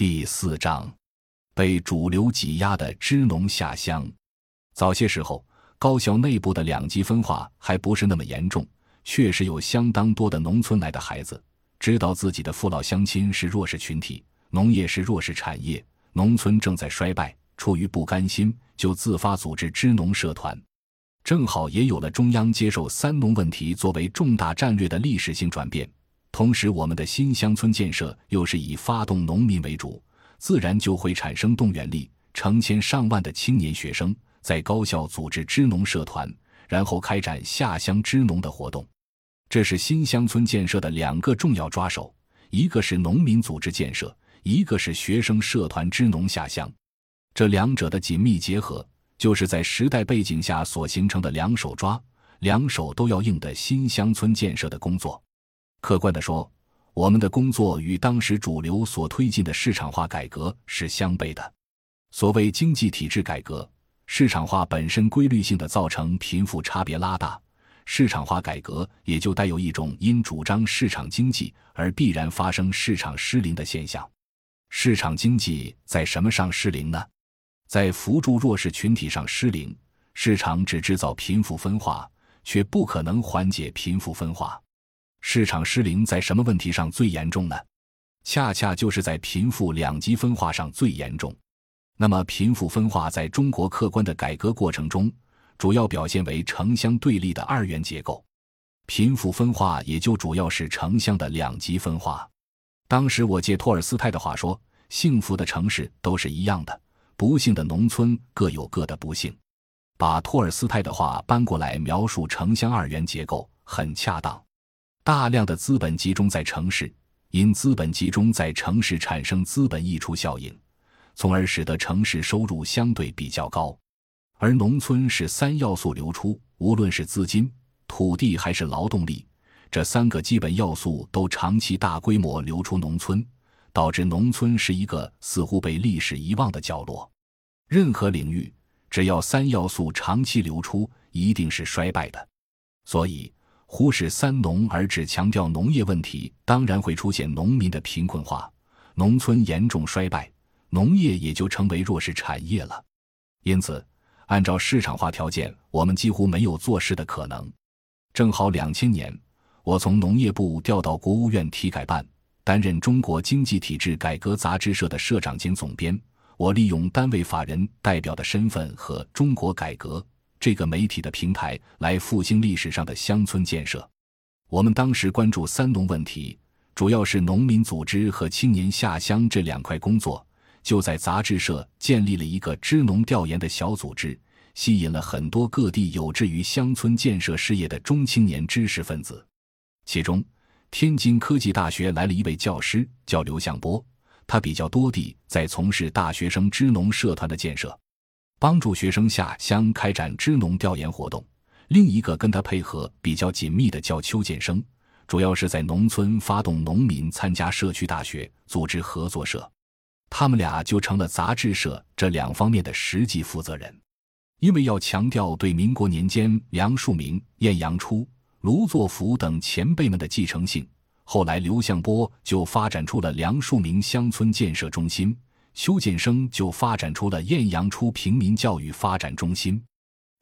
第四章，被主流挤压的支农下乡。早些时候，高校内部的两极分化还不是那么严重，确实有相当多的农村来的孩子，知道自己的父老乡亲是弱势群体，农业是弱势产业，农村正在衰败，出于不甘心，就自发组织支农社团。正好也有了中央接受“三农”问题作为重大战略的历史性转变。同时，我们的新乡村建设又是以发动农民为主，自然就会产生动员力。成千上万的青年学生在高校组织支农社团，然后开展下乡支农的活动。这是新乡村建设的两个重要抓手：一个是农民组织建设，一个是学生社团支农下乡。这两者的紧密结合，就是在时代背景下所形成的两手抓、两手都要硬的新乡村建设的工作。客观地说，我们的工作与当时主流所推进的市场化改革是相悖的。所谓经济体制改革，市场化本身规律性的造成贫富差别拉大，市场化改革也就带有一种因主张市场经济而必然发生市场失灵的现象。市场经济在什么上失灵呢？在扶助弱势群体上失灵。市场只制造贫富分化，却不可能缓解贫富分化。市场失灵在什么问题上最严重呢？恰恰就是在贫富两极分化上最严重。那么，贫富分化在中国客观的改革过程中，主要表现为城乡对立的二元结构。贫富分化也就主要是城乡的两极分化。当时我借托尔斯泰的话说：“幸福的城市都是一样的，不幸的农村各有各的不幸。”把托尔斯泰的话搬过来描述城乡二元结构，很恰当。大量的资本集中在城市，因资本集中在城市产生资本溢出效应，从而使得城市收入相对比较高。而农村是三要素流出，无论是资金、土地还是劳动力，这三个基本要素都长期大规模流出农村，导致农村是一个似乎被历史遗忘的角落。任何领域，只要三要素长期流出，一定是衰败的。所以。忽视三农而只强调农业问题，当然会出现农民的贫困化，农村严重衰败，农业也就成为弱势产业了。因此，按照市场化条件，我们几乎没有做事的可能。正好两千年，我从农业部调到国务院体改办，担任《中国经济体制改革杂志社》的社长兼总编。我利用单位法人代表的身份和中国改革。这个媒体的平台来复兴历史上的乡村建设。我们当时关注三农问题，主要是农民组织和青年下乡这两块工作，就在杂志社建立了一个支农调研的小组织，吸引了很多各地有志于乡村建设事业的中青年知识分子。其中，天津科技大学来了一位教师，叫刘向波，他比较多地在从事大学生支农社团的建设。帮助学生下乡开展支农调研活动。另一个跟他配合比较紧密的叫邱建生，主要是在农村发动农民参加社区大学，组织合作社。他们俩就成了杂志社这两方面的实际负责人。因为要强调对民国年间梁漱溟、晏阳初、卢作孚等前辈们的继承性，后来刘向波就发展出了梁漱溟乡村建设中心。邱建生就发展出了晏阳初平民教育发展中心。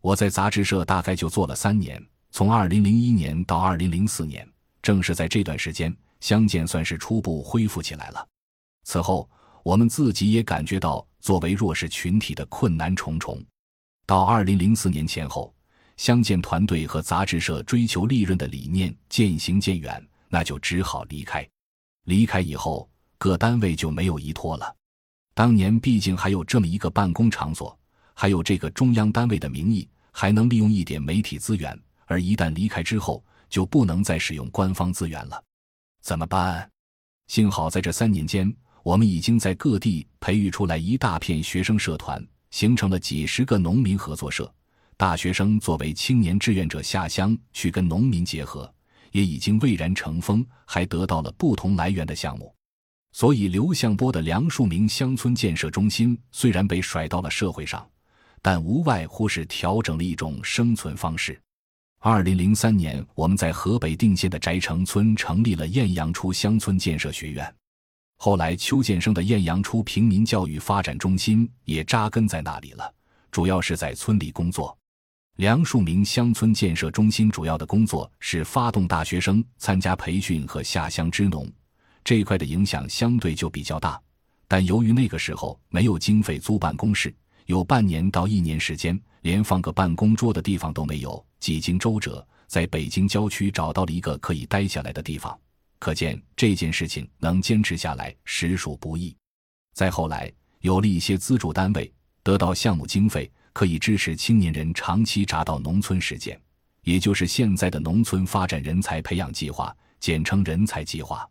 我在杂志社大概就做了三年，从二零零一年到二零零四年，正是在这段时间，乡建算是初步恢复起来了。此后，我们自己也感觉到作为弱势群体的困难重重。到二零零四年前后，乡建团队和杂志社追求利润的理念渐行渐远，那就只好离开。离开以后，各单位就没有依托了。当年毕竟还有这么一个办公场所，还有这个中央单位的名义，还能利用一点媒体资源。而一旦离开之后，就不能再使用官方资源了，怎么办？幸好在这三年间，我们已经在各地培育出来一大片学生社团，形成了几十个农民合作社。大学生作为青年志愿者下乡去跟农民结合，也已经蔚然成风，还得到了不同来源的项目。所以，刘向波的梁漱溟乡村建设中心虽然被甩到了社会上，但无外乎是调整了一种生存方式。二零零三年，我们在河北定县的翟城村成立了晏阳初乡村建设学院。后来，邱建生的晏阳初平民教育发展中心也扎根在那里了，主要是在村里工作。梁漱溟乡村建设中心主要的工作是发动大学生参加培训和下乡支农，这一块的影响相对就比较大。但由于那个时候没有经费租办公室，有半年到一年时间连放个办公桌的地方都没有，几经周折，在北京郊区找到了一个可以待下来的地方。可见这件事情能坚持下来实属不易。再后来，有了一些资助单位，得到项目经费，可以支持青年人长期扎到农村实践，也就是现在的农村发展人才培养计划，简称人才计划。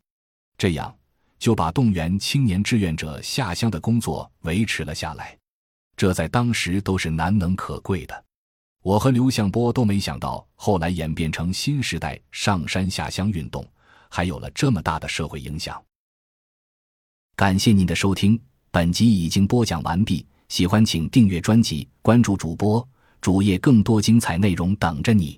这样就把动员青年志愿者下乡的工作维持了下来，这在当时都是难能可贵的。我和刘向波都没想到，后来演变成新时代上山下乡运动。还有了这么大的社会影响。感谢您的收听，本集已经播讲完毕。喜欢请订阅专辑，关注主播主页，更多精彩内容等着你。